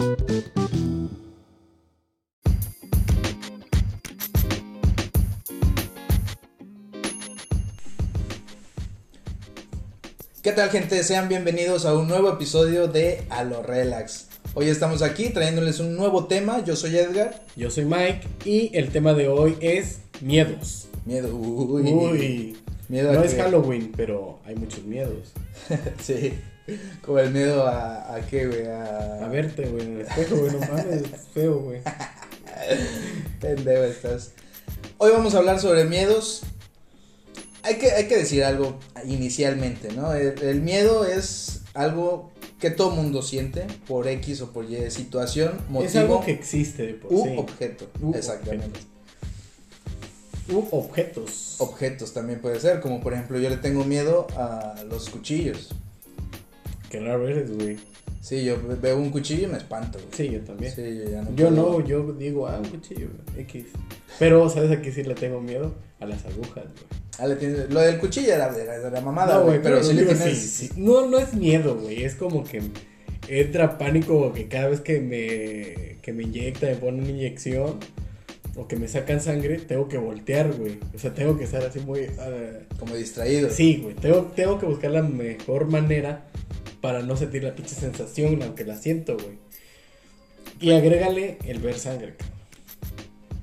¿Qué tal gente? Sean bienvenidos a un nuevo episodio de A lo Relax. Hoy estamos aquí trayéndoles un nuevo tema. Yo soy Edgar. Yo soy Mike y el tema de hoy es miedos. Miedo. Uy. Uy. Miedo no es Halloween, pero hay muchos miedos. sí. Como el miedo a, a qué, güey. A, A verte, güey, en el espejo, güey, no mames, es feo, güey. Pendejo estás. Hoy vamos a hablar sobre miedos. Hay que, hay que decir algo inicialmente, ¿no? El, el miedo es algo que todo mundo siente por X o por Y situación, motivo Es algo que existe por u sí. objeto. U Exactamente. U objetos. Objetos también puede ser, como por ejemplo yo le tengo miedo a los cuchillos. Qué raro eres, güey. Sí, yo veo un cuchillo y me espanto. güey. Sí, yo también. Sí, yo ya no Yo puedo. no, yo digo, ah, un cuchillo, güey, X. Pero, ¿sabes a qué sí le tengo miedo? A las agujas, güey. Ah, le tienes- Lo del cuchillo era de la, de la mamada, no, güey, pero, sí le digo, tienes... sí, sí. No, no es miedo, güey. Es como que entra pánico que cada vez que me, que me inyecta, me ponen una inyección o que me sacan sangre, tengo que voltear, güey. O sea, tengo que estar así muy... ah, Como distraído. sí, güey. Tengo, tengo que buscar la mejor manera para no sentir la pinche sensación, aunque la siento, güey. Y agrégale el ver sangre.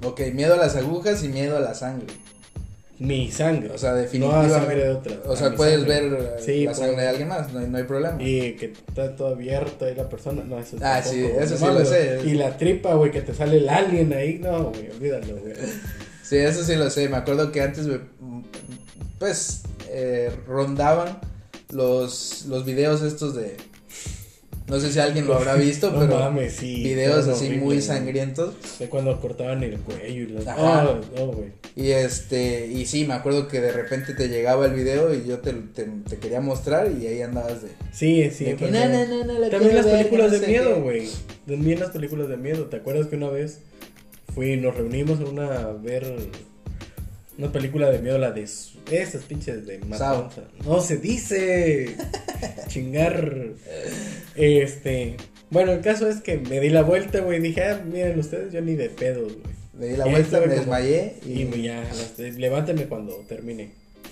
Ok, miedo a las agujas y miedo a la sangre. Mi sangre. O sea, No a definitivamente. sangre de otra. O sea, puedes sangre. ver Sí, la sangre de alguien más, no hay, no hay problema. Y que está todo abierto ahí la persona. No, eso Ah, sí, eso No sí lo sé. Y la tripa, güey, que te sale el alien ahí. No, güey, olvídalo, güey. Sí, eso sí lo sé. Me acuerdo que antes, pues, eh, rondaban los, los videos estos de... No sé si alguien lo habrá visto, No pero mames, sí. videos así horrible, muy sangrientos. De cuando cortaban el cuello y las. Ajá. Oh, güey. Y este, y sí, me acuerdo que de repente te llegaba el video y yo te, te, te quería mostrar y ahí andabas de... Sí, sí. de que, no, no, no, no, la También las películas de miedo, qué". güey. También las películas de miedo. ¿Te acuerdas que una vez fui, nos reunimos en una a ver una película de miedo, la de esas pinches de matanza? No se dice. Chingar. Este. Bueno, el caso es que me di la vuelta, güey. Dije, ah, miren ustedes, yo ni de pedos, güey. Le di la Y vuelta, me desmayé Y y, me- ya, las- levántame cuando termine.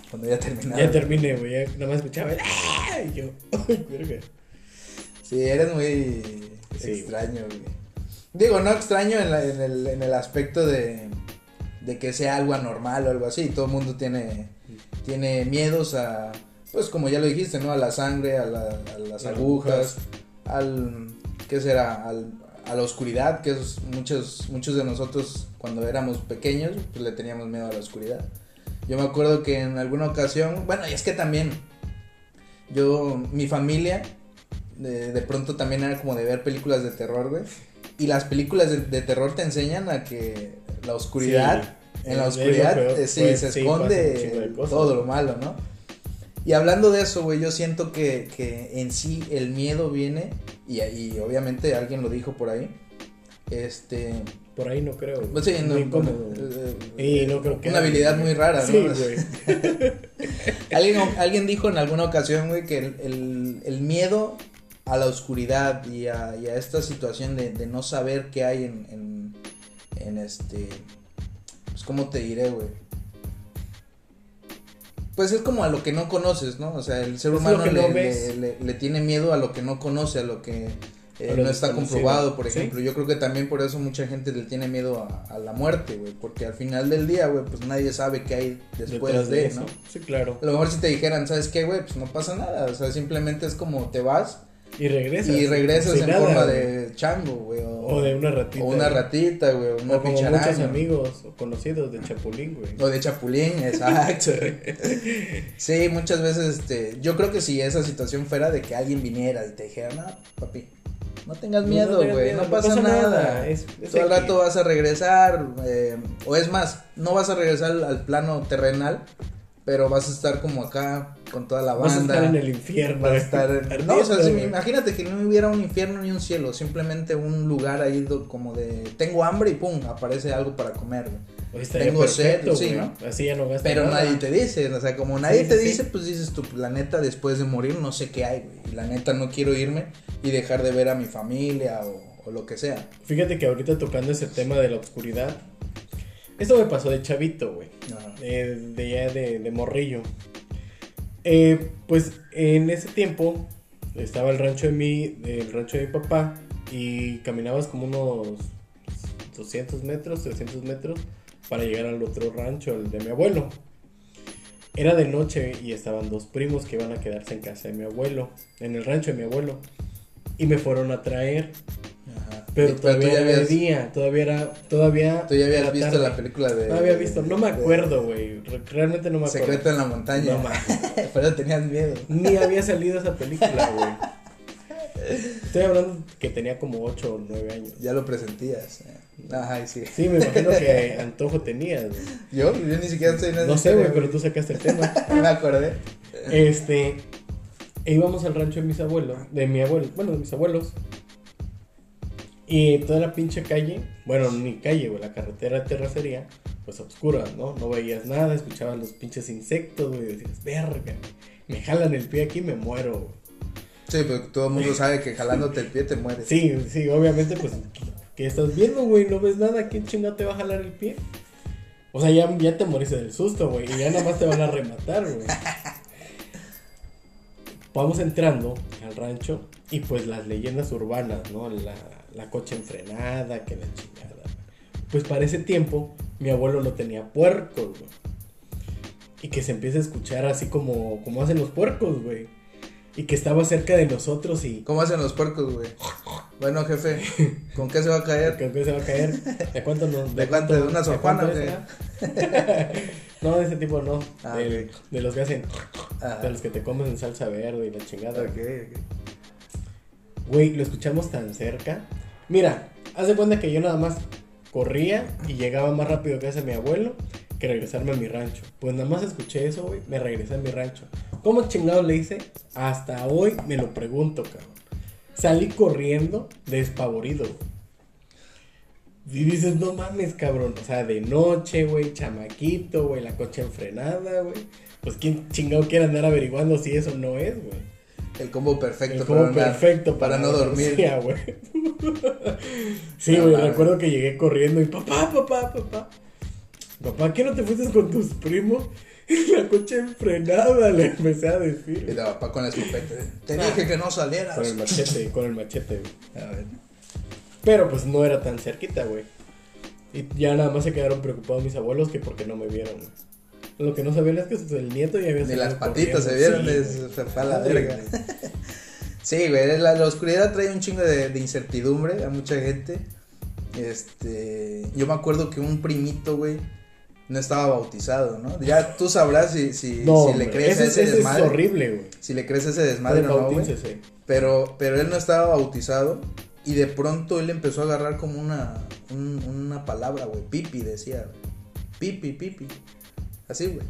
cuando ya terminaba. Ya terminé, güey. Ya nada más escuchaba. ¡Ah! Y yo, ¡ay, verga! Sí, eres muy Sí, extraño, güey. Digo, no extraño en, la- en el, en el aspecto de, de que sea algo anormal o algo así. Todo el mundo tiene, tiene miedos a, pues como ya lo dijiste, ¿no? A la sangre, a, la- a las agujas, al, ¿qué será? Al, a la oscuridad, que es muchos, muchos de nosotros cuando éramos pequeños, pues le teníamos miedo a la oscuridad. Yo me acuerdo que en alguna ocasión, bueno, y es que también, yo, mi familia, de, de pronto también era como de ver películas de terror, güey. Y las películas de, de terror te enseñan a que la oscuridad, en la oscuridad, peor, eh, sí, pues, se esconde todo lo malo, ¿no? Y hablando de eso, güey, yo siento que, que en sí el miedo viene, y, y obviamente alguien lo dijo por ahí, este, Por ahí no creo. pues sí, no, incómodo. eh, Y no creo que una habilidad muy rara, ¿no? Sí, güey. Alguien, alguien dijo en alguna ocasión, güey, que el, el- el miedo a la oscuridad y a, y a esta situación de, de no saber qué hay en, en, en este... Pues, ¿cómo te diré, güey? Pues es como a lo que no conoces, ¿no? O sea, el ser Es humano le, no ves. le- le- le tiene miedo a lo que no conoce, a lo que eh, A lo no está comprobado, por Sí. ejemplo. Yo creo que también por eso mucha gente le tiene miedo a, a la muerte, güey. Porque al final del día, güey, pues nadie sabe qué hay después Detrás de, eso. ¿no? Sí, claro. A lo mejor si te dijeran, ¿sabes qué, güey? Pues no pasa nada. O sea, simplemente es como te vas Y regresas. y regresas en nada, forma güey. de chango, güey. O, O de una ratita. o una ratita, güey. O una O como pinche muchos amigos o conocidos de Chapulín, güey. O de chapulín, exacto. sí, muchas veces, este, yo creo que si esa situación fuera de que alguien viniera y te dijera, no, papi, no tengas miedo, güey, no, pasa, nada. Es, es Todo el rato vas a regresar, eh, o es más, no vas a regresar al, al plano terrenal, pero vas a estar como acá con toda la Vas a banda. estar en el infierno. Vas a estar en- No, o sea, si- güey. imagínate que no hubiera un infierno ni un cielo, simplemente un lugar ahí do- como de tengo hambre y pum, aparece algo para comer. tengo sed, sí. ¿no? Así ya no gastas Pero nada. nadie te dice, o sea, como nadie Sí, te sí, dice, pues dices tú, la neta, después de morir no sé qué hay, güey. Y la neta no quiero irme y dejar de ver a mi familia o, o lo que sea. Fíjate que ahorita tocando ese tema de la oscuridad, esto me pasó de chavito, güey. De de, de morrillo. Eh, pues en ese tiempo estaba el rancho de mi, el rancho de mi papá y caminabas como unos 200 metros, 300 metros para llegar al otro rancho, el de mi abuelo. Era de noche y estaban dos primos que iban a quedarse en casa de mi abuelo, en el rancho de mi abuelo. Y me fueron a traer, Ajá. pero todavía habías, día, todavía era, todavía tú ya habías visto tarde. la película de... No había visto, no me acuerdo, güey. Re- Realmente no me acuerdo. Secreto en la montaña. No mames. Pero tenías miedo. Ni había salido esa película, güey. Estoy hablando que tenía como 8 o 9 años. Ya lo presentías. eh. Ajá, sí. Sí, me imagino que antojo tenías, güey. Yo, yo ni siquiera estoy en esa No sé, güey, pero tú sacaste el tema. Me acordé. Este, e íbamos al rancho de mis abuelos, de mi abuelo, bueno, de mis abuelos. Y toda la pinche calle, bueno, ni calle, güey, la carretera de terracería, pues oscura, ¿no? No veías nada, escuchabas los pinches insectos, güey, decías, verga, me jalan el pie aquí y me muero, güey. Sí, pero todo el mundo sabe que jalándote el pie te mueres. Sí, sí, obviamente, pues, ¿qué estás viendo, güey? ¿No ves nada? ¿Quién chingado te va a jalar el pie? O sea, ya, ya te moriste del susto, güey, y ya nada más te van a rematar, güey. Vamos entrando al rancho y pues las leyendas urbanas, ¿no? La, la coche enfrenada, que la chingada. Pues para ese tiempo mi abuelo no tenía puercos, güey. Y que se empieza a escuchar así como, como hacen los puercos, güey. Y que estaba cerca de nosotros y... ¿Cómo hacen los puercos, güey? Bueno, jefe, ¿con qué se va a caer? ¿Con qué se va a caer? ¿De cuánto no? ¿De cuánto? ¿De una o qué? será? no, de ese tipo no. Ah. De los que hacen. Ajá. De los que te comes en salsa verde y la chingada. Ok, ok. Güey, lo escuchamos tan cerca. Mira, haz de cuenta que yo nada más corría y llegaba más rápido que hace mi abuelo que regresarme a mi rancho. Pues nada más escuché eso, güey, me regresé a mi rancho. ¿Cómo chingado le hice? Hasta hoy me lo pregunto, cabrón. Salí corriendo despavorido. Y dices, no mames, cabrón. O sea, de noche, güey, chamaquito, güey, la coche enfrenada, güey. Pues quién chingado quiere andar averiguando si eso no es, güey. El combo perfecto El combo para, perfecto para no dormir. Sí, ah, güey. Sí, recuerdo que llegué corriendo y papá, papá, papá. Papá, ¿qué no te fuiste con tus primos? La coche enfrenada, le empecé a Y decir. de papá con la escopeta. Te dije que no salieras. Con el machete, con el machete, güey. A ver. Pero pues no era tan cerquita, güey. Y ya nada más se quedaron preocupados mis abuelos que porque no me vieron, güey. Lo que no sabían es que el nieto ya había Ni las patitas se vieron, Sí, se fue a la verga. Sí, güey, la, la oscuridad trae un chingo de, de incertidumbre a mucha gente. Este, yo me acuerdo que un primito, güey, no estaba bautizado, ¿no? Ya tú sabrás si, si, No, si le crees ese, a ese ese es desmadre. horrible, güey. Si le crees ese desmadre o no, güey. Pero, pero él no estaba bautizado y de pronto él empezó a agarrar como una, un- una palabra, güey. Pipi decía. Pipi, pipi. Así, güey.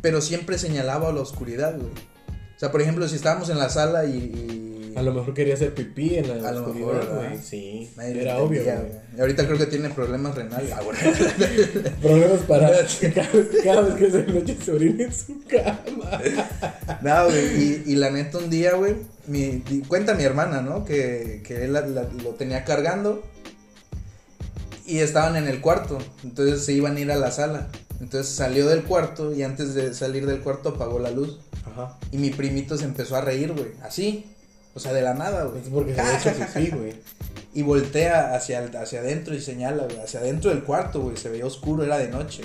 Pero siempre señalaba a la oscuridad, güey. O sea, por ejemplo, si estábamos en la sala y... y- A lo mejor quería hacer pipí en la A lo oscuridad, mejor, güey. Sí, nadie era obvio, güey. Y ahorita creo que tiene problemas renales. Ah, bueno. Problemas para cada vez, cada vez que se noche se orina en su cama. No, güey, y, y la neta un día, güey, mi, cuenta mi hermana, ¿no? Que, que él la- la- lo tenía cargando y estaban en el cuarto, entonces se iban a ir a la sala. Entonces salió del cuarto y antes de salir del cuarto apagó la luz. Ajá. Y mi primito se empezó a reír, güey, así. O sea, de la nada, güey. Es porque se había hecho pipí, güey. Y voltea hacia, hacia adentro y señala, güey, hacia adentro del cuarto, güey. Se veía oscuro, era de noche.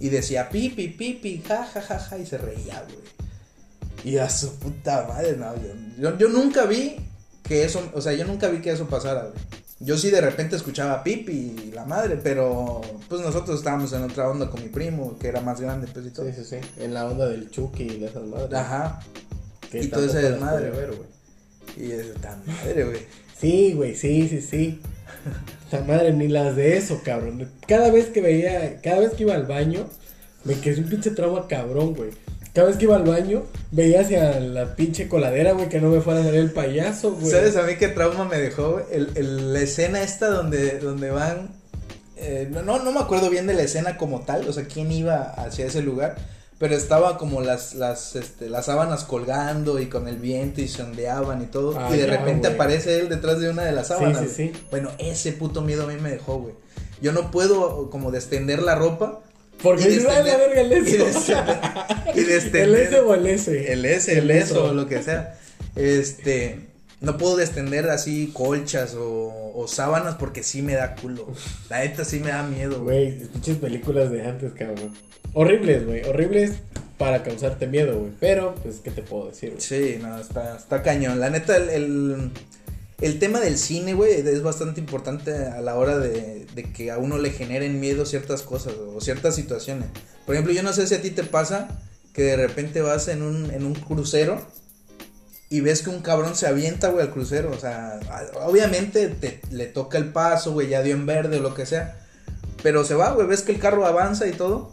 Y decía, pipi, pipi, ja, ja, ja, ja, y se reía, güey. Y a su puta madre, no, yo, yo, yo nunca vi que eso, o sea, yo nunca vi que eso pasara, güey. Yo sí de repente escuchaba pipi y la madre, pero pues nosotros estábamos en otra onda con mi primo, que era más grande, pues y todo. Sí, sí, sí. En la onda del Chucky y de esas madres. Ajá. Que y todo ese desmadre, ver, güey. Y es tan madre, güey. Sí, güey, sí, sí, sí. Esta madre, ni las de eso, cabrón. Cada vez que veía, cada vez que iba al baño, me quedé un pinche trauma cabrón, güey. Cada vez que iba al baño, veía hacia la pinche coladera, güey, que no me fuera a salir el payaso, güey. ¿Sabes a mí qué trauma me dejó? güey? El, el- la escena esta donde, donde van... eh, no, no, no me acuerdo bien de la escena como tal, o sea, quién iba hacia ese lugar, pero estaba como las, las, este, las sábanas colgando y con el viento y se ondeaban y todo. Ah, y de ya, repente güey. aparece él detrás de una de las Sí, sábanas. sí, güey. sí. Bueno, ese puto miedo a mí me dejó, güey. Yo no puedo como destender la ropa. Porque dices, ay, la verga, el S. El S o el S. el S, el eso. o lo que sea. Este, no puedo destender así colchas o, o sábanas porque sí me da culo. La neta sí me da miedo, güey. Güey, pinches películas de antes, cabrón. Horribles, güey. Horribles para causarte miedo, güey. Pero, pues, ¿qué te puedo decir, güey? Sí, no, está, está cañón. La neta, el, el, el tema del cine, güey, es bastante importante a la hora de, de que a uno le generen miedo ciertas cosas o ciertas situaciones. Por ejemplo, yo no sé si a ti te pasa que de repente vas en un, en un crucero y ves que un cabrón se avienta, güey, al crucero. O sea, obviamente te, le toca el paso, güey, ya dio en verde o lo que sea. Pero se va, güey, ves que el carro avanza y todo.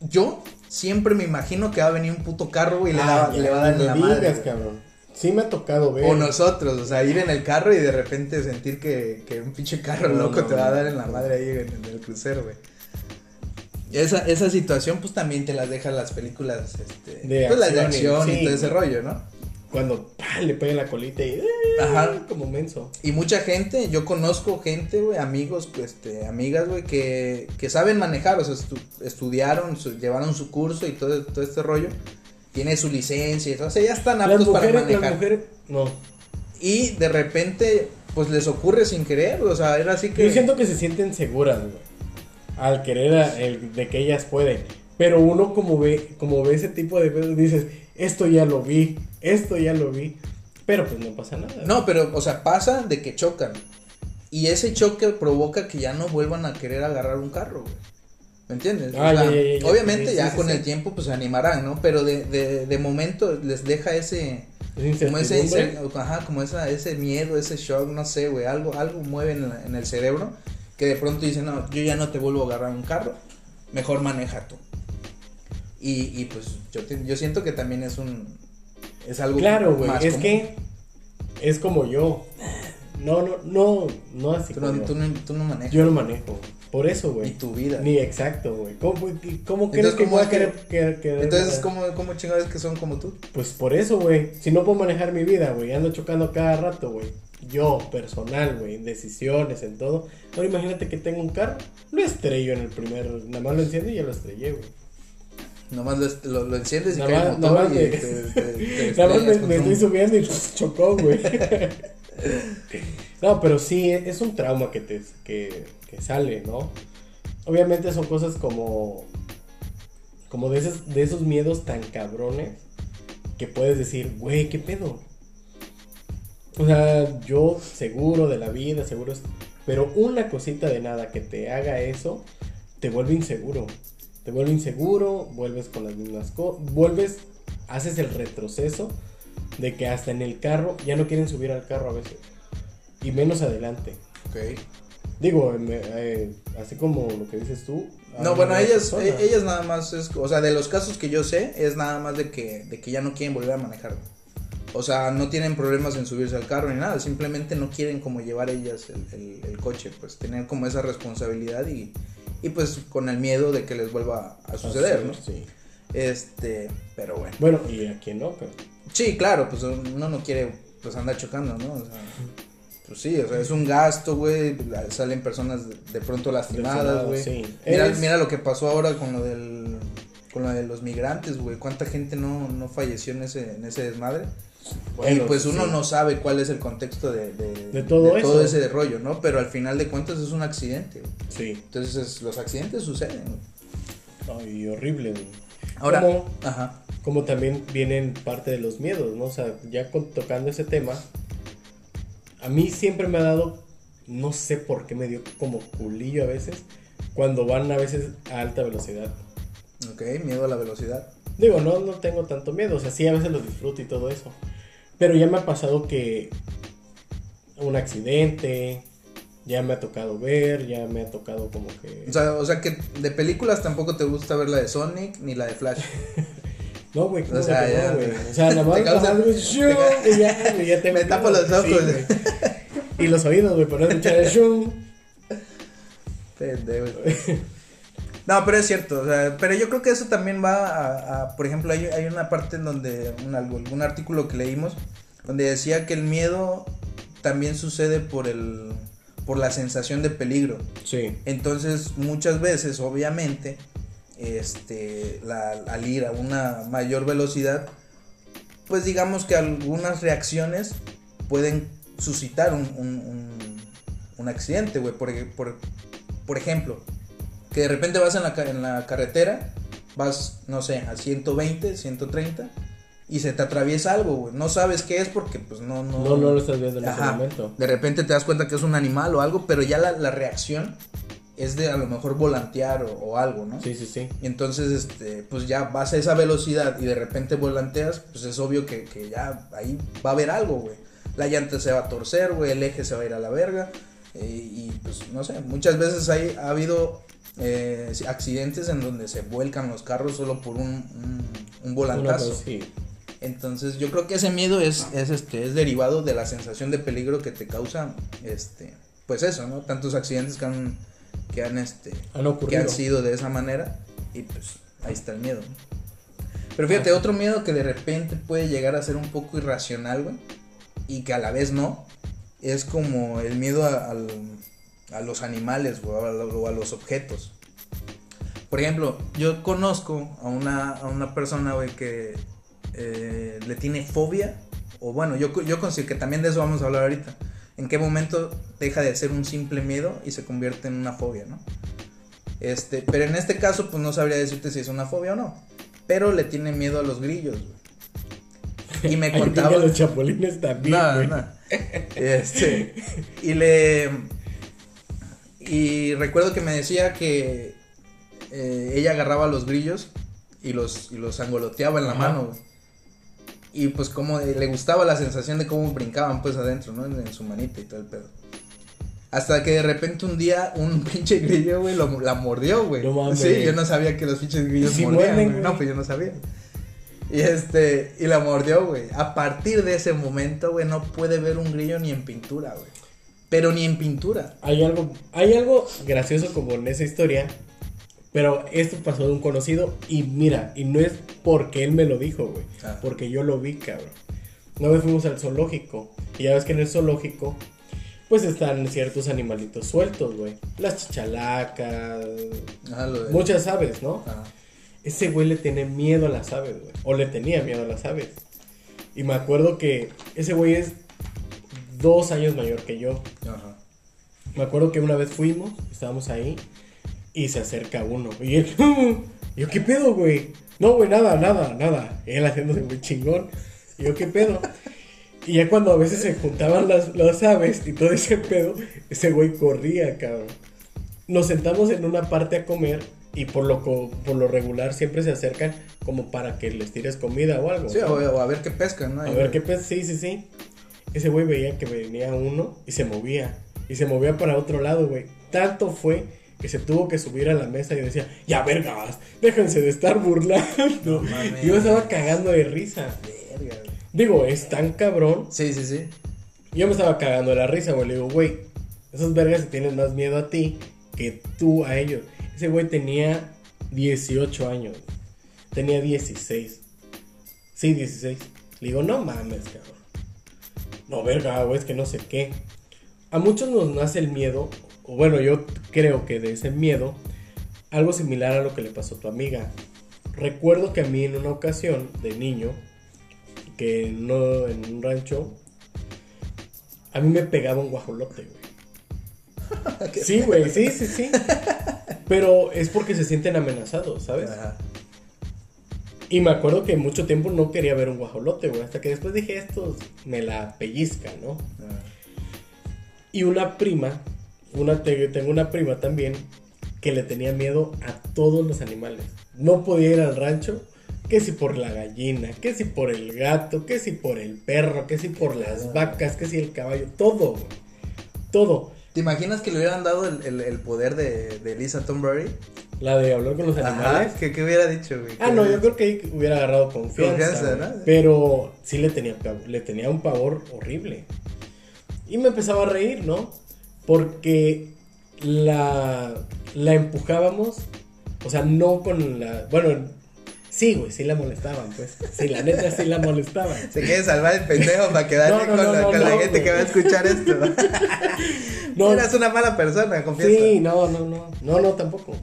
Yo siempre me imagino que va a venir un puto carro, güey, y le, Ah, da- le va a dar la madre. digas, cabrón. Sí me ha tocado ver. O nosotros, o sea, ir en el carro y de repente sentir que, que un pinche carro No, loco no, te va a dar en la madre ahí en, en el crucero, güey. Esa, esa situación, pues también te las dejan las películas, este, De pues las de acción y- acción todo ese rollo, ¿no? Cuando ¡pah! le pega la colita y. ¡eh! Ajá. Como menso. Y mucha gente, yo conozco gente, güey, amigos, pues, este, amigas, güey, que, que saben manejar, o sea, estu- estudiaron, su- llevaron su curso y todo, todo este rollo. Tiene su licencia o sea, ya están Las aptos para manejar. las mujeres. No. Y de repente, pues les ocurre sin querer, o sea, era así que. Yo siento que se sienten seguras, güey. Al querer a- el- de que ellas pueden. Pero uno como ve, como ve ese tipo de cosas, dices, esto ya lo vi, esto ya lo vi. Pero pues no pasa nada. No, pero, o sea, pasa de que chocan. Y ese choque provoca que ya no vuelvan a querer agarrar un carro, güey. ¿Me entiendes? Ah, O sea, obviamente ya con el tiempo pues se animarán, ¿no? Pero de, de, de momento les deja ese... Es Como ese, ajá, como esa, ese miedo, ese shock, no sé, güey, algo, algo mueve en, la- en el cerebro que de pronto dicen, no, yo ya no te vuelvo a agarrar un carro, mejor maneja tú. Y, y pues yo, te- yo siento que también es un, es algo Claro, güey. Es común. que es como yo. No, no, no, no así Tú como no, tú no, tú no manejas. Yo no manejo. Por eso, y güey. tu vida. Ni exacto, güey. ¿Cómo, cómo crees que ¿cómo voy a querer, querer- querer Entonces? ¿cómo, ¿cómo chingados que son como tú? Pues por eso, güey. Si no puedo manejar mi vida, güey. Ando chocando cada rato, güey. Yo, personal, güey. En decisiones, en todo. Ahora imagínate que tengo un carro. Lo estrello en el primer. Nada más lo enciendo y ya lo estrellé, güey. Nomás lo, lo, lo enciendes y cae el motor nada más y me- te, te- te Nada más me, estoy subiendo y chocó, güey. no, pero sí, es un trauma que te que, sale, ¿no? Obviamente son cosas como. Como de esos, de esos miedos tan cabrones que puedes decir, güey, ¿qué pedo? O sea, yo seguro de la vida, seguro. Pero una cosita de nada que te haga eso, te vuelve inseguro. Te vuelve inseguro, vuelves con las mismas cosas, vuelves, haces el retroceso de que hasta en el carro ya no quieren subir al carro a veces. Y menos adelante. Ok. Digo, me- eh, así como lo que dices tú. No, bueno, ellas, persona. e- ellas nada más es, o sea, de los casos que yo sé, es nada más de que, de que ya no quieren volver a manejar. O sea, no tienen problemas en subirse al carro ni nada, simplemente no quieren como llevar ellas el, el- el coche, pues tener como esa responsabilidad y, y pues con el miedo de que les vuelva a suceder, ¿no? Sí. Este, pero bueno. Bueno, y a quién no, pero. Sí, claro, pues uno no quiere pues andar chocando, ¿no? O sea, pues sí, o sea, es un gasto, güey, salen personas de, pronto lastimadas, güey. Sí. Mira, Es- mira lo que pasó ahora con lo del con lo de los migrantes, güey. ¿Cuánta gente no, no falleció en ese en ese desmadre? Bueno, y pues uno sí. no sabe cuál es el contexto de, de, De todo ese rollo, ¿no? Pero al final de cuentas es un accidente. güey. Sí. Entonces es- los accidentes suceden. güey. Ay, horrible, güey. Ahora, Como- ajá. como también vienen parte de los miedos, ¿no? O sea, ya con- tocando ese tema, a mí siempre me ha dado, no sé por qué me dio como culillo a veces, cuando van a veces a alta velocidad. Ok, miedo a la velocidad. Digo, no, no tengo tanto miedo, o sea, sí a veces lo disfruto y todo eso. Pero ya me ha pasado que un accidente, ya me ha tocado ver, ya me ha tocado como que... O sea, o sea que de películas tampoco te gusta ver la de Sonic ni la de Flash. No, güey, ¿cómo O sea, que no, güey? O sea, nada más, te te shoo, y ya, y ya tengo Me tapo los ojos. güey. y los oídos, güey, para no escuchar el shum. Pendejo. No, pero es cierto, o sea, pero yo creo que eso también va a, a- por ejemplo, hay, hay una parte en donde, un, algún artículo que leímos, donde decía que el miedo también sucede por el, por la sensación de peligro. Sí. Entonces, muchas veces, obviamente, este, la, al ir a una mayor velocidad, pues digamos que algunas reacciones pueden suscitar un, un, un- un accidente, güey. Por, por, por ejemplo, que de repente vas en la, en la carretera, vas, no sé, a 120, 130, y se te atraviesa algo, güey. No sabes qué es porque, pues, no, no... No, no lo estás viendo en ese momento. De repente te das cuenta que es un animal o algo, pero ya la, la reacción es de a lo mejor volantear o, o algo, ¿no? Sí, sí, sí. Y entonces, este, pues ya vas a esa velocidad y de repente volanteas, pues es obvio que, que ya ahí va a haber algo, güey. La llanta se va a torcer, güey, el eje se va a ir a la verga. eh, y pues no sé, muchas veces hay, ha habido eh, accidentes en donde se vuelcan los carros solo por un, un, un volantazo. sí. Entonces yo creo que ese miedo es, es, este, es derivado de la sensación de peligro que te causa, este, pues eso, ¿no? Tantos accidentes que han, que han, este, Han que han sido de esa manera y pues ahí está el miedo. Pero fíjate, otro miedo que de repente puede llegar a ser un poco irracional, güey, y que a la vez no, es como el miedo a, a los animales, güey, o a, lo- o a los objetos. Por ejemplo, yo conozco a una, a una persona, güey, que eh, le tiene fobia, o bueno, yo, yo considero que también de eso vamos a hablar ahorita. En qué momento deja de ser un simple miedo y se convierte en una fobia, ¿no? Este, pero en este caso, pues no sabría decirte si es una fobia o no. Pero le tiene miedo a los grillos, güey. Y me contaba. los chapulines también. No, güey. no. Este, y le. Y recuerdo que me decía que eh, ella agarraba los grillos y los, y los angoloteaba en la Ajá. mano, güey. Y pues como le gustaba la sensación de cómo brincaban pues adentro, ¿no? En, en su manita y todo el pedo. Hasta que de repente un día un pinche grillo, güey, lo- la mordió, güey. No mames. Sí, yo no sabía que los pinches grillos Sí mordían, güey. No, pues yo no sabía. Y este, y la mordió, güey. A partir de ese momento, güey, no puede ver un grillo ni en pintura, güey. Pero ni en pintura. Hay algo, hay algo gracioso como en esa historia. Pero esto pasó de un conocido. Y mira, y no es porque él me lo dijo, güey. Ah. Porque yo lo vi, cabrón. Una vez fuimos al zoológico. Y ya ves que en el zoológico. Pues están ciertos animalitos sueltos, güey. Las chichalacas. Ajá, lo de- Muchas aves, ¿no? Ajá. Ese güey le tiene miedo a las aves, güey. O le tenía miedo a las aves. Y me acuerdo que ese güey es dos años mayor que yo. Ajá. Me acuerdo que una vez fuimos, estábamos ahí, y se acerca uno. Y él, yo, ¿qué pedo, güey? No, güey, nada, nada, nada. Él haciéndose muy chingón. Y yo, ¿qué pedo? Y ya cuando a veces se juntaban las, las aves y todo ese pedo, ese güey corría, cabrón. Nos sentamos en una parte a comer y por lo, por lo regular siempre se acercan como para que les tires comida o algo. Sí, o, o a ver qué pescan, ¿no? A ver qué pasa, sí, sí, sí. Ese güey veía que venía uno y se movía. Y se movía para otro lado, güey. Tanto fue que se tuvo que subir a la mesa y decía, ya vergas, déjense de estar burlando. No y yo estaba cagando de risa. Verga, güey. Digo, es tan cabrón. Sí, sí, sí. Yo me estaba cagando de la risa, güey. Le digo, güey, esos vergas se tienen más miedo a ti que tú a ellos. Ese güey tenía 18 años. Tenía 16. Sí, 16. Le digo, no mames, cabrón. No, verga, güey, es que no sé qué. A muchos nos nace el miedo, o bueno, yo creo que de ese miedo, algo similar a lo que le pasó a tu amiga. Recuerdo que a mí en una ocasión de niño, que no en un rancho, a mí me pegaba un guajolote, güey. Sí, güey, sí, sí, sí. Pero es porque se sienten amenazados, ¿sabes? Ajá. Y me acuerdo que mucho tiempo no quería ver un guajolote, güey. Hasta que después dije, estos me la pellizcan, ¿no? Ajá. Y una prima, una, te- tengo una prima también, que le tenía miedo a todos los animales. No podía ir al rancho, que si por la gallina, que si por el gato, que si por el perro, que si por las vacas, que si el caballo, todo, güey. Todo. ¿Te imaginas que le hubieran dado el, el, el poder de, de Lisa Thornberry? La de hablar con los animales. Ajá. ¿Qué, qué hubiera dicho, güey? Ah, ¿Qué no, yo creo que ahí hubiera agarrado confianza. Confianza. ¿no? Pero sí le tenía, le tenía un pavor horrible. Y me empezaba a reír, ¿no? Porque la, la empujábamos O sea, no con la. Bueno, sí, güey, sí la molestaban, pues. Sí, la neta sí la molestaban. Se quiere salvar el pendejo para quedarse No, no, con, no, la, con la gente que va a escuchar esto. No. Eras una mala persona, confiesa. Sí, no, no, no. No, no, tampoco.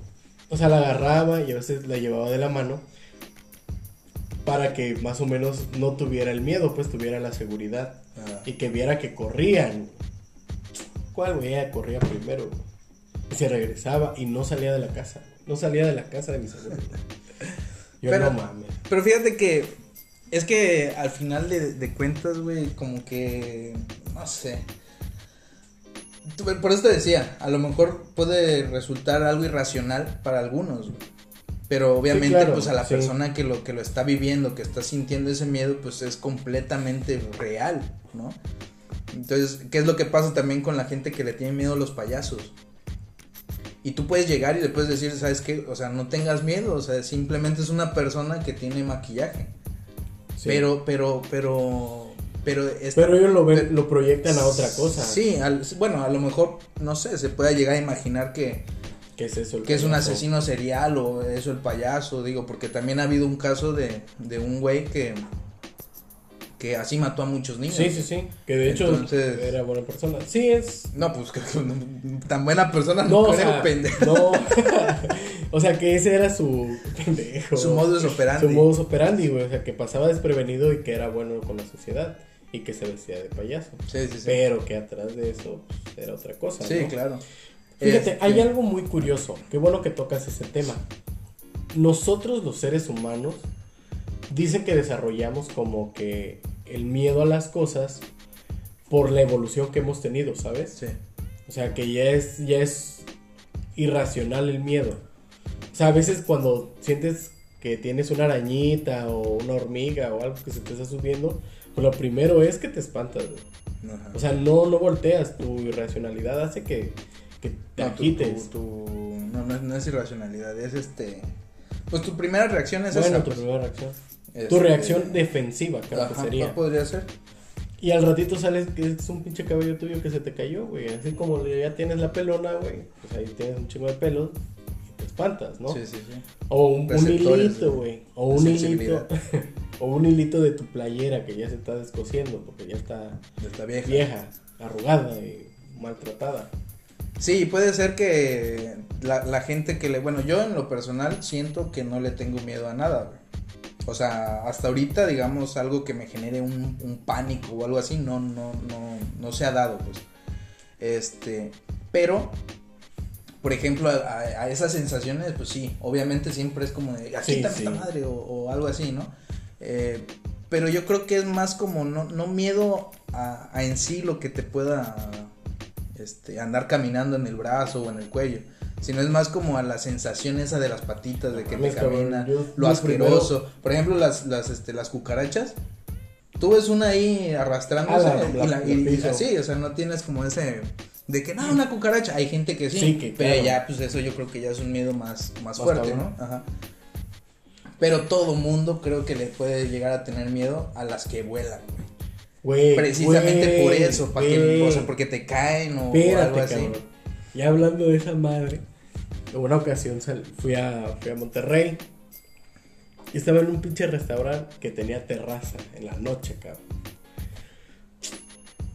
O sea, la agarraba y a veces la llevaba de la mano para que más o menos no tuviera el miedo, pues tuviera la seguridad. Ah. Y que viera que corrían. ¿Cuál, güey? Corría primero. Y se regresaba y no salía de la casa. No salía de la casa de mis abuelos. Yo Pero- no mames. Pero fíjate que es que al final de, de cuentas, güey, como que no sé. Por eso te decía, a lo mejor puede resultar algo irracional para algunos, güey. Pero obviamente, claro, pues a la sí. persona que lo que lo está viviendo, que está sintiendo ese miedo, pues es completamente real, ¿no? Entonces, ¿qué es lo que pasa también con la gente que le tiene miedo a los payasos? Y tú puedes llegar y le puedes decir, ¿sabes qué? O sea, no tengas miedo, o sea, simplemente es una persona que tiene maquillaje. Sí. Pero, pero, pero, pero... esta- Pero ellos lo ven, pero- lo proyectan a otra cosa. Sí, al- bueno, a lo mejor, no sé, se puede llegar a imaginar que, ¿Qué es eso? el que es un asesino serial o eso el payaso, digo, porque también ha habido un caso de, de un güey que, que así mató a muchos niños. Sí, sí, sí. Que de hecho Entonces- era buena persona. Sí, es. No, pues que tan buena persona no, No, o creo, sea, pendejo. no. o sea, que ese era su pendejo. Su modus operandi. Su modus operandi, güey. O sea, que pasaba desprevenido y que era bueno con la sociedad. Y que se vestía de payaso. Sí, sí, sí. Pero que atrás de eso pues, era otra cosa. sí, ¿no? claro. Fíjate, hay algo muy curioso. Qué bueno que tocas ese tema. Nosotros, los seres humanos, dicen que desarrollamos como que el miedo a las cosas por la evolución que hemos tenido, ¿sabes? Sí. O sea, que ya es, ya es irracional el miedo. O sea, a veces cuando sientes que tienes una arañita o una hormiga o algo que se te está subiendo, pues lo primero es que te espantas. güey. Ajá. O sea, no, no volteas. Tu irracionalidad hace que, que te No, tu- agites. tu- tu- no, no, es- no es irracionalidad, es este. Pues tu primera reacción es bueno, esa. tu pues. primera reacción. Este, Tu reacción defensiva, creo que sería. ¿cuál podría ser? Y al ratito sales que es un pinche cabello tuyo que se te cayó, güey. Así como ya tienes la pelona, güey. Pues ahí tienes un chingo de pelos y te espantas, ¿no? Sí, sí, sí. O un, un hilito, güey. O un hilito. O un hilito de tu playera que ya se está descosiendo porque ya está Está vieja. vieja, arrugada y maltratada. Sí, puede ser que la, la gente que le. Bueno, yo en lo personal siento que no le tengo miedo a nada, güey. O sea, hasta ahorita, digamos, algo que me genere un, un pánico o algo así, no, no, no, no se ha dado, pues. Este, pero, por ejemplo, a, esas sensaciones, pues sí, obviamente siempre es como de, aquí Sí, está sí. madre o, o algo así, ¿no? Eh, pero yo creo que es más como no, no miedo a, a en sí lo que te pueda este, andar caminando en el brazo o en el cuello, sino es más como a la sensación esa de las patitas, de que te Mames, cabrón, camina, yo- lo asqueroso. Por ejemplo, las, las, este, las cucarachas. Tú ves una ahí arrastrándose Ah, la- y, la- y- la y así, o sea, no tienes como ese de que no, una cucaracha. Hay gente que sí, Sí, que pero claro. ya, pues eso yo creo que ya es un miedo más, más, Más fuerte, cabrón. ¿no? Ajá. Pero todo mundo creo que le puede llegar a tener miedo a las que vuelan, güey. Precisamente por eso, para que, o sea, porque te caen o, algo así. cabrón. Y hablando de esa madre, en una ocasión fui, a, fui a Monterrey y estaba en un pinche restaurante que tenía terraza en la noche, cabrón.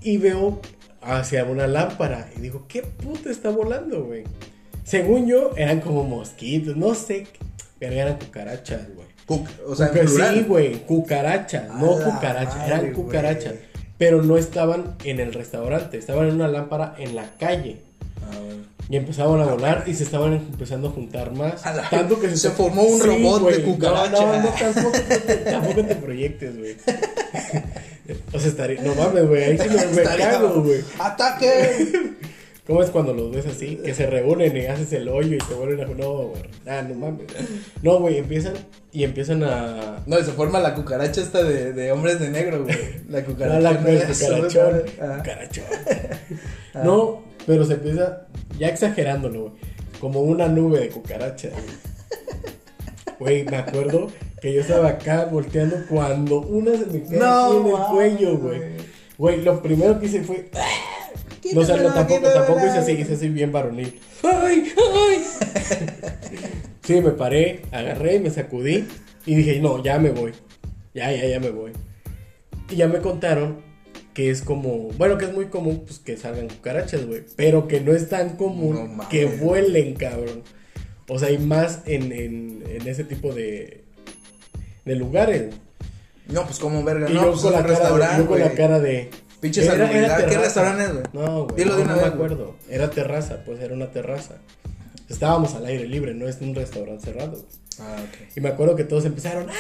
Y veo hacia una lámpara y digo, ¿qué puta está volando, güey? Según yo, eran como mosquitos, no sé, pero eran cucarachas, güey. Cuc- o sea, Cuca- plural. sí, güey, cucarachas, no cucarachas, madre, eran cucarachas. güey. Pero no estaban en el restaurante, estaban en una lámpara en la calle. Ah. Y empezaban a volar y se estaban empezando a juntar más. A la- Tanto que se formó un robot de cucaracha. No, no, no, tampoco, te- tampoco te proyectes, güey. O sea, estaría. No mames, güey. Ahí sí me, me cago, güey. ¡Ataque! ¿Cómo es cuando los ves así? Que se reúnen y haces el hoyo y te vuelven a. No, güey. Ah, no mames. No, güey. Empiezan y empiezan a. No, y se forma la cucaracha esta de, de hombres de negro, güey. La No, cucaracha. la, el Ajá. cucarachón. Ajá. Cucarachón. Ah. No, pero se empieza, ya exagerándolo, güey, como una nube de cucarachas. güey. Güey, me acuerdo que yo estaba acá volteando cuando una se me cae No, en el cuello, güey. güey. Lo primero que hice fue. No, o sea, no, Quítamela, tampoco, tampoco hice así, hice así bien varonil. ¡Ay, ay! Sí, me paré, agarré, me sacudí y dije, no, ya me voy. Ya, ya, ya me voy. Y ya me contaron que es como, bueno, que es muy común pues que salgan cucarachas, güey, pero que no es tan común No que vuelen, cabrón. O sea, hay más en, en, en ese tipo de, de lugares. No, pues como verga, Y no, yo pues con, la cara, de, restaurante, yo con la güey. cara de... Pinche. ¿Qué restaurante es, güey? No, güey, Dilo de no, una no me vez, acuerdo. Era terraza, pues era una terraza. Estábamos al aire libre, no es un restaurante cerrado. Ah, ok. Y me acuerdo que todos empezaron, ¡ah!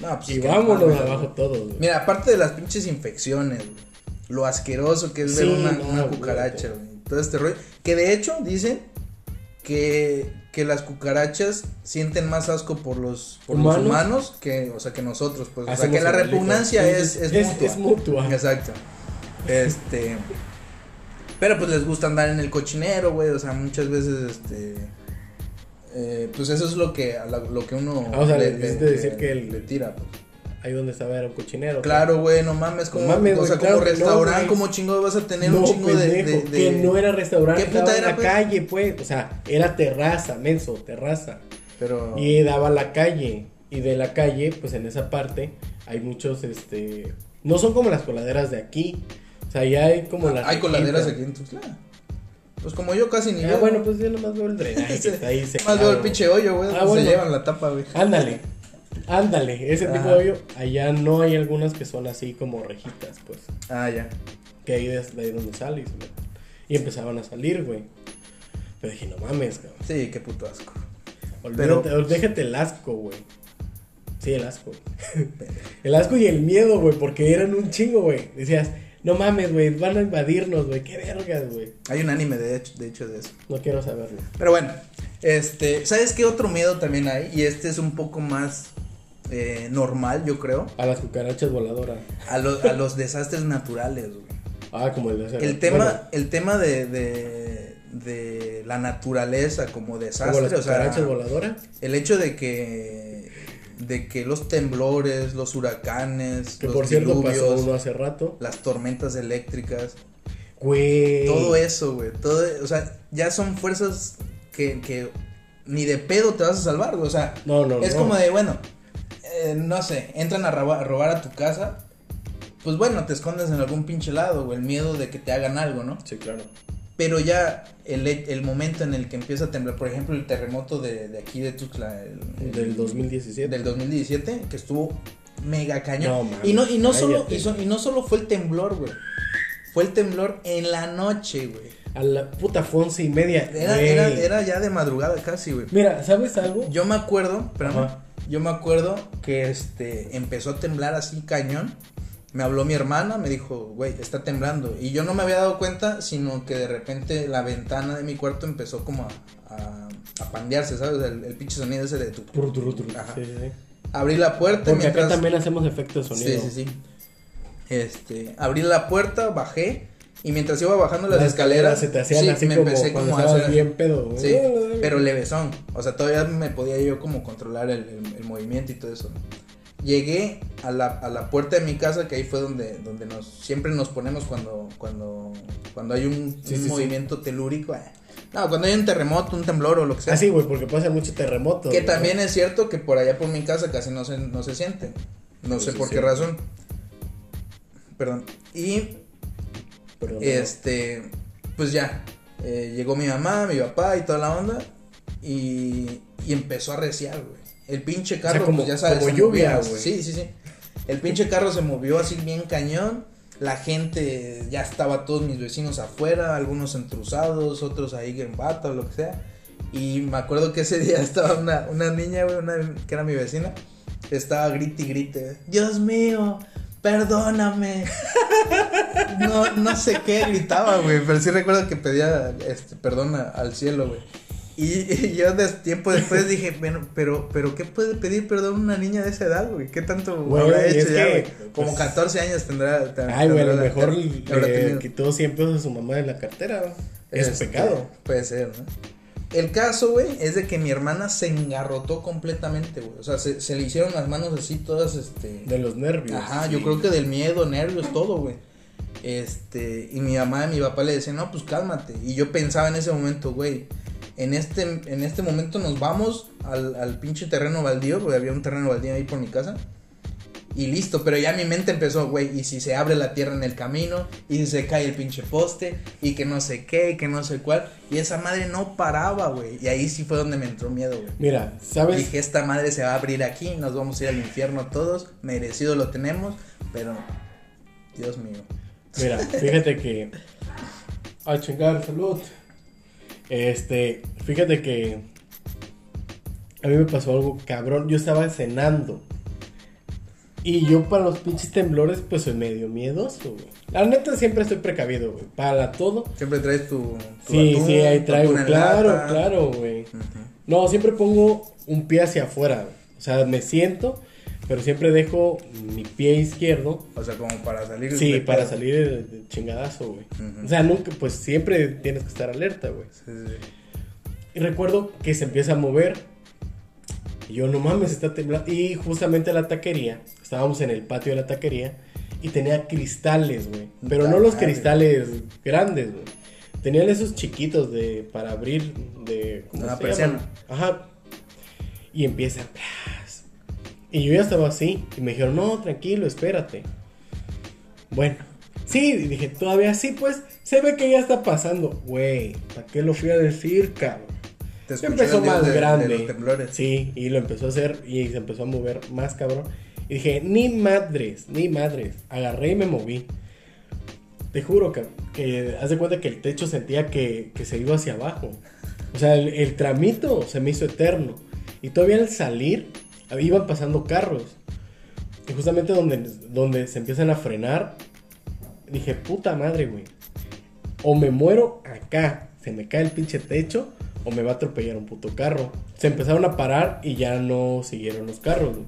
No, pues y vámonos abajo güey. todos, güey. Mira, aparte de las pinches infecciones, güey, lo asqueroso que es ver una, no, una güey. cucaracha, güey. Todo este rollo. Que de hecho dicen que, que las cucarachas sienten más asco por los, por los ¿Humanos? humanos que, o sea, que nosotros, pues. O sea, que la repugnancia es- mutua. es mutua. Exacto. Este. Pero pues les gusta andar en el cochinero, güey. O sea, muchas veces, este. eh, pues eso es lo que, lo que uno Ah, o sea, le decir que el- le tira, pues. Ahí donde estaba era un cochinero. Claro, güey, no mames, como, No mames, o sea, como no, restaurante, como chingo vas a tener no, un chingo de, pendejo, de- de- que no era restaurante, ¿Qué puta estaba en era, la pues? calle, pues, o sea, era terraza, menso, terraza. Pero Y daba a la calle, y de la calle, pues en esa parte hay muchos, este, no son como las coladeras de aquí, sea, ya hay como las... hay coladeras aquí en Tuxtla. Pues como yo casi ni Ah, veo. bueno, pues yo nomás veo el drenaje que está ahí Más veo el pinche hoyo, güey, Ah, bueno. se llevan la tapa, güey. Ándale, ándale, ese tipo de hoyo, allá no hay algunas que son así como rejitas, pues, Ah, ya. que ahí es de ahí donde sale y se meten. Y empezaban a salir, güey. Pero dije, no mames, cabrón. Sí, qué puto asco. Olvídate, Pero- déjate el asco, güey. Sí, el asco. el asco y el miedo, güey, porque eran un chingo, güey. Decías, no mames, güey, van a invadirnos, güey, qué vergas, güey. Hay un anime de hecho, de hecho de eso. No quiero saberlo. Pero bueno, este, ¿sabes qué otro miedo también hay? Y este es un poco más eh, normal, yo creo. A las cucarachas voladoras. A, lo- a los desastres naturales, güey. Ah, como el de hacer. El tema, bueno, el tema de, de, de la naturaleza como desastre, como las o sea, cucarachas voladoras. el hecho de que de que los temblores, los huracanes, Que los por cierto pasó diluvios, uno hace rato. las tormentas eléctricas, Güey. todo eso, güey, todo, o sea, ya son fuerzas que, que ni de pedo te vas a salvar, güey, o sea, No, no, es no. como de, bueno, eh, no sé, entran a robar, a robar a tu casa, pues bueno, te escondes en algún pinche lado, güey, el miedo de que te hagan algo, ¿no? Sí, claro. Pero ya el, el momento en el que empieza a temblar, por ejemplo, el terremoto de, de aquí de Tuxtla, el- el- Del 2017. del 2017, que estuvo mega cañón. No, mames, y no, y no solo, y, so- y no solo fue el temblor, güey. Fue el temblor en la noche, güey. A la puta fue once y media. Era, era, era ya de madrugada casi, güey. Mira, ¿sabes algo? Yo me acuerdo, espérame, Ajá. yo me acuerdo que este empezó a temblar así cañón. Me habló mi hermana, me dijo, güey, está temblando. Y yo no me había dado cuenta, sino que de repente la ventana de mi cuarto empezó como a, a, a pandearse, ¿sabes? El, el pinche sonido ese de tu. Tru, tru, tru. Ajá. Sí, sí. Abrí la puerta Porque mientras. acá también hacemos efectos de sonido. Sí, sí, sí. Este, abrí la puerta, bajé. Y mientras iba bajando las, Las escaleras, se te hacían sí, así me como empecé como a hacer- bien pedo. Sí, pero levesón. O sea, todavía me podía yo como controlar el, el- el movimiento y todo eso. ¿no? Llegué a la, a la puerta de mi casa, que ahí fue donde, donde nos, siempre nos ponemos cuando, cuando, cuando hay un, Sí, un sí, sí. movimiento telúrico. eh. No, cuando hay un terremoto, un temblor o lo que sea. Ah, sí, güey, porque pasa mucho terremoto. que güey. también es cierto que por allá por mi casa casi no se, no se siente. No sé por qué razón. Perdón. Y este, pues ya, eh, llegó mi mamá, mi papá y toda la onda y, y empezó a reciar, güey. El pinche carro, sea, como- pues ya sabes, como lluvia, güey. Sí, sí, sí. El pinche carro se movió así bien cañón. La gente, ya estaba todos mis vecinos afuera, algunos entruzados, otros ahí en bata o lo que sea. Y me acuerdo que ese día estaba una, una niña, güey, una, que era mi vecina, estaba grite y grite, Dios mío, perdóname. No, no sé qué gritaba, güey, pero sí recuerdo que pedía este, perdón al cielo, güey. Y, y yo de tiempo después dije, bueno, pero, pero ¿qué puede pedir perdón una niña de esa edad, güey? ¿Qué tanto Güey, habrá hecho ya, que, güey? pues- Como 14 años tendrá. ten- Ay, güey, a lo tendrá- mejor le quitó 100 pesos a su mamá de la cartera. güey. Es Este, pecado. Puede ser, ¿no? El caso, güey, es de que mi hermana se engarrotó completamente, güey. O sea, se, se le hicieron las manos así todas, este... De los nervios. Ajá, sí. yo creo que del miedo, nervios, todo, güey. Este, y mi mamá y mi papá le decían, no, pues cálmate. Y yo pensaba en ese momento, güey, en este, en este momento nos vamos al, al pinche terreno baldío, porque había un terreno baldío ahí por mi casa. Y listo, pero ya mi mente empezó, güey, y si se abre la tierra en el camino, y si se cae el pinche poste, y que no sé qué, y que no sé cuál. Y esa madre no paraba, güey. Y ahí sí fue donde me entró miedo, güey. Mira, ¿sabes? Dije, esta madre se va a abrir aquí, nos vamos a ir al infierno todos, merecido lo tenemos, pero, Dios mío. Mira, fíjate que. A chingar, salud. Este, fíjate que. A mí me pasó algo cabrón. Yo estaba cenando. Y yo para los pinches temblores, pues soy medio miedoso, güey. La neta siempre estoy precavido, güey. Para todo. Siempre traes tu. tu Sí, atún, sí, ahí traigo. Claro, lata. claro, güey. No, siempre pongo un pie hacia afuera. güey. O sea, me siento, pero siempre dejo mi pie izquierdo. O sea, como para salir. Sí, para pedo. salir de, de chingadazo, güey. Ujú. O sea, nunca, pues siempre tienes que estar alerta, güey. Sí, sí. Y recuerdo que se empieza a mover. Y yo, no mames, está temblando. Y justamente la taquería, estábamos en el patio de la taquería y tenía cristales, güey. Pero no los cristales grandes, güey. Tenían esos chiquitos de para abrir de ¿cómo Una se? Ajá. Y empieza plas. Y yo ya estaba así y me dijeron, "No, tranquilo, espérate." Bueno, sí, dije, todavía sí, pues se ve que ya está pasando. Güey, ¿para qué lo fui a decir, cabrón? Te empezó más de- de grande. los temblores. Sí, y lo empezó a hacer y se empezó a mover más cabrón. Y dije, ni madres, ni madres. Agarré y me moví. Te juro que, que haz de cuenta que el techo sentía que, que se iba hacia abajo. O sea, el, el tramito se me hizo eterno. Y todavía al salir, iban pasando carros. Y justamente donde, donde se empiezan a frenar, dije, puta madre, güey. O me muero acá, se me cae el pinche techo, o me va a atropellar un puto carro. Se empezaron a parar y ya no siguieron los carros, güey.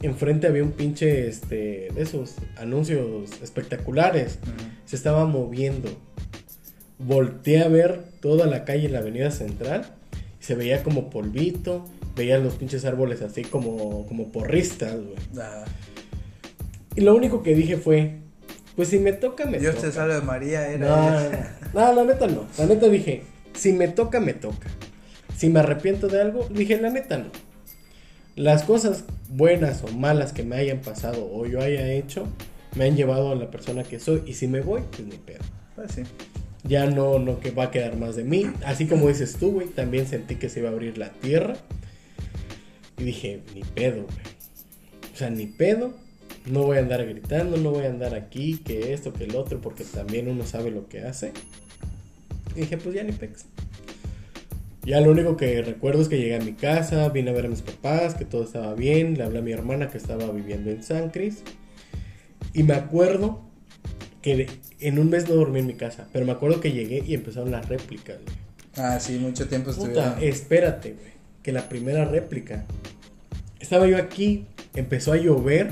Enfrente había un pinche, este, de esos anuncios espectaculares. Se estaba moviendo. Volteé a ver toda la calle en la avenida central. Y se veía como polvito. Veía los pinches árboles así como, como porristas, güey. Ah, Y lo único que dije fue, pues si me toca, me Dios toca. te salve María, No, era. no, la neta no. La neta dije, si me toca, me toca. Si me arrepiento de algo, dije, la neta no. Las cosas buenas o malas que me hayan pasado o yo haya hecho, me han llevado a la persona que soy. Y si me voy, pues ni pedo. Pues sí. Ya no, no que va a quedar más de mí. Así como dices tú, güey, también sentí que se iba a abrir la tierra. Y dije, ni pedo, güey. O sea, ni pedo. No voy a andar gritando, no voy a andar aquí, que esto, que el otro, porque también uno sabe lo que hace. Y dije, pues ya ni pex. Ya lo único que recuerdo es que llegué a mi casa, vine a ver a mis papás, que todo estaba bien, le hablé a mi hermana que estaba viviendo en San Cris. Y me acuerdo que en un mes no dormí en mi casa, pero me acuerdo que llegué y empezaron las réplicas, güey. Ah, sí, mucho tiempo Puta, estuvieron. espérate, güey. Que la primera réplica. Estaba yo aquí, empezó a llover,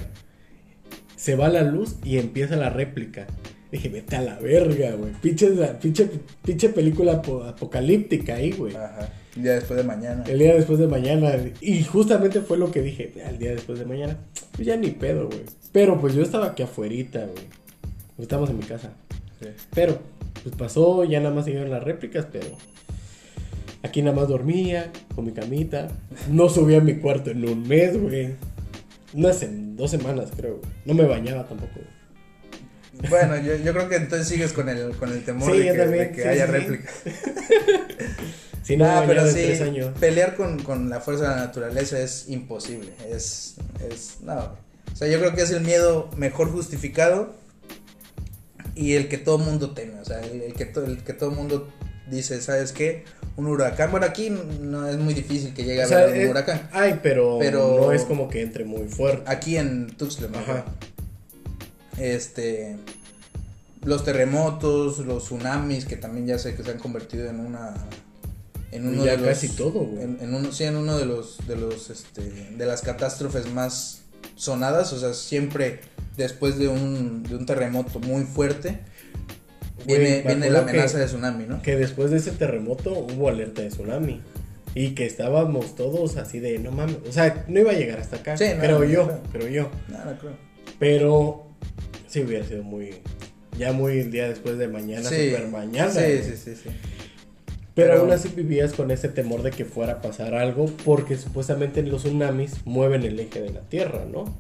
se va la luz y empieza la réplica. Dije, vete a la verga, güey. Pinche, pinche, pinche película apo- apocalíptica ahí, güey. Ajá. Un día después de mañana. El día después de mañana. Y justamente fue lo que dije, al día después de mañana. Pues ya ni pedo, güey. Pero pues yo estaba aquí afuerita, güey. Estamos en mi casa. Sí. Pero, pues pasó, ya nada más siguieron las réplicas, pero aquí nada más dormía con mi camita. No subía a mi cuarto en un mes, güey. Unas en dos semanas, creo. No me bañaba tampoco. güey. Bueno, yo, yo creo que entonces sigues con el, con el temor Sí, de que, también, de que sí, haya sí. réplica. Sí, no Ah, pero sí, tres años. pelear con, con la fuerza de la naturaleza es imposible. Es, es, no. O sea, yo creo que es el miedo mejor justificado y el que todo mundo teme. O sea, el, el que, to- el que todo mundo dice, ¿sabes qué? Un huracán. Bueno, aquí no es muy difícil que llegue a sea, haber un es- huracán. Ay, pero, Pero- no es como que entre muy fuerte. Aquí en Tuxtla. Ajá. Este. Los terremotos, los tsunamis, que también ya sé que se han convertido en una. En uno Ya de los, casi todo, güey. En, en uno, sí, en uno de los. De los. Este. De las catástrofes más sonadas. O sea, siempre después de un. De un terremoto muy fuerte. Viene, viene la que- amenaza de tsunami, ¿no? Que después de ese terremoto hubo alerta de tsunami. Y que estábamos todos así de, no mames. O sea, no iba a llegar hasta acá. Sí, no, creo no, yo, no. creo yo. Nada, creo. Pero sí hubiera sido muy. Ya muy el día después de mañana, Sí. super mañana. Sí, sí, sí, sí. Pero, aún así vivías con ese temor de que fuera a pasar algo, porque supuestamente los tsunamis mueven el eje de la Tierra, ¿no?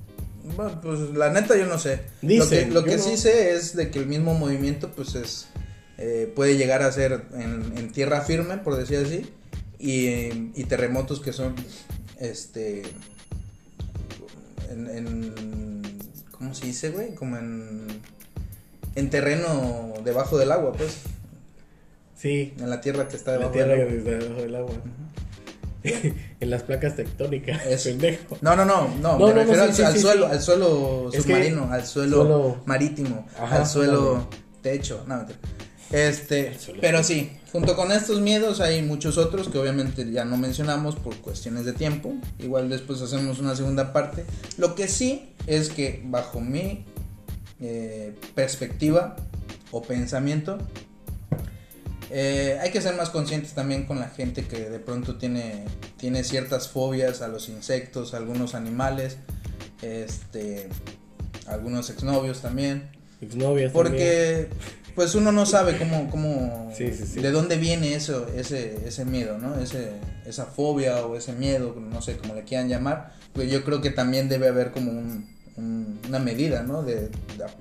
Bueno, pues la neta yo no sé. Dicen, lo que, lo yo que no. sí sé es de que el mismo movimiento pues es eh, puede llegar a ser en, en tierra firme, por decir así, y, y terremotos que son este en, en ¿cómo se dice, güey? Como en en terreno debajo del agua, pues, Sí, en la tierra que está la debajo Tierra del agua. desde debajo del agua. en las placas tectónicas, pendejo. No, no, no, no, No, me no, no, refiero sí, al, sí, al sí, suelo, al suelo Es que submarino, al suelo, suelo- marítimo, Ajá, al suelo techo, no, mentira. Este, pero sí, junto con estos miedos hay muchos otros que obviamente ya no mencionamos por cuestiones de tiempo. Igual después hacemos una segunda parte. Lo que sí es que bajo mi eh, perspectiva o pensamiento, eh, hay que ser más conscientes también con la gente que de pronto tiene, tiene ciertas fobias a los insectos, a algunos animales, este, algunos exnovios también. Exnovias también. Porque pues uno no sabe cómo, cómo Sí, sí, sí. de dónde viene eso, ese, ese miedo, ¿no? Ese, esa fobia o ese miedo, no sé cómo le quieran llamar. Pues yo creo que también debe haber como un, un- una medida, ¿no? De,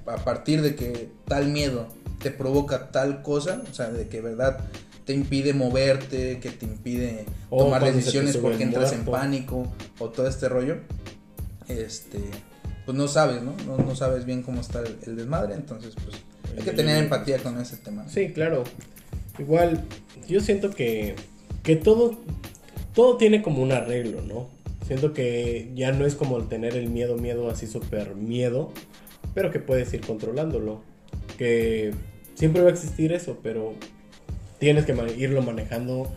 a partir de que tal miedo te provoca tal cosa, o sea, de que verdad te impide moverte, que te impide tomar decisiones porque entras en pánico o todo este rollo. Este, pues no sabes, ¿no? No, no sabes bien cómo está el, el desmadre, entonces pues hay que tener empatía con ese tema. Sí, claro. Igual, yo siento que, que todo, todo tiene como un arreglo, ¿no? Siento que ya no es como el tener el miedo, miedo así súper miedo, pero que puedes ir controlándolo. Que siempre va a existir eso, pero tienes que irlo manejando.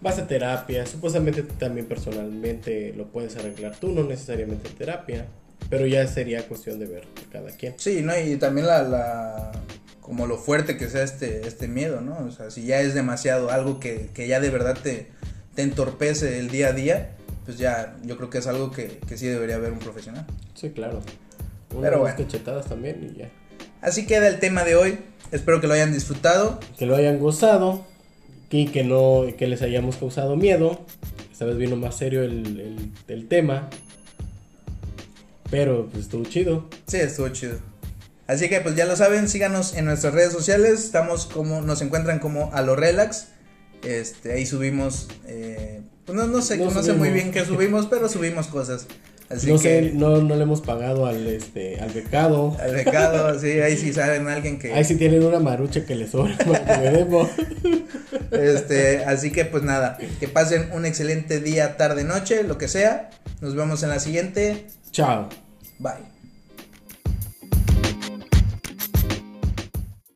Vas a terapia, supuestamente también personalmente lo puedes arreglar tú, no necesariamente en terapia, pero ya sería cuestión de ver cada quien. Sí, ¿no? Y también la, la como lo fuerte que sea este, este miedo, ¿no? O sea, si ya es demasiado algo que, que ya de verdad te, te entorpece el día a día, pues ya yo creo que es algo que, que sí debería haber un profesional. Sí, claro. Una Pero bueno. cachetadas también y ya. Así queda el tema de hoy. Espero que lo hayan disfrutado. Que lo hayan gozado y que no que les hayamos causado miedo. Esta vez vino más serio el, el- el tema. Pero pues estuvo chido. Sí, estuvo chido. Así que pues ya lo saben, síganos en nuestras redes sociales. Estamos como, nos encuentran como a lo relax. Este, ahí subimos, eh, pues no, no sé, No no, sé muy bien qué subimos, pero subimos cosas. Así no que sé, no, no le hemos pagado al este al becado. al becado, sí, ahí sí saben alguien que Ahí sí tienen una marucha que les sobra. Este, así que pues nada, que pasen un excelente día, tarde, noche, lo que sea. Nos vemos en la siguiente. Chao. Bye.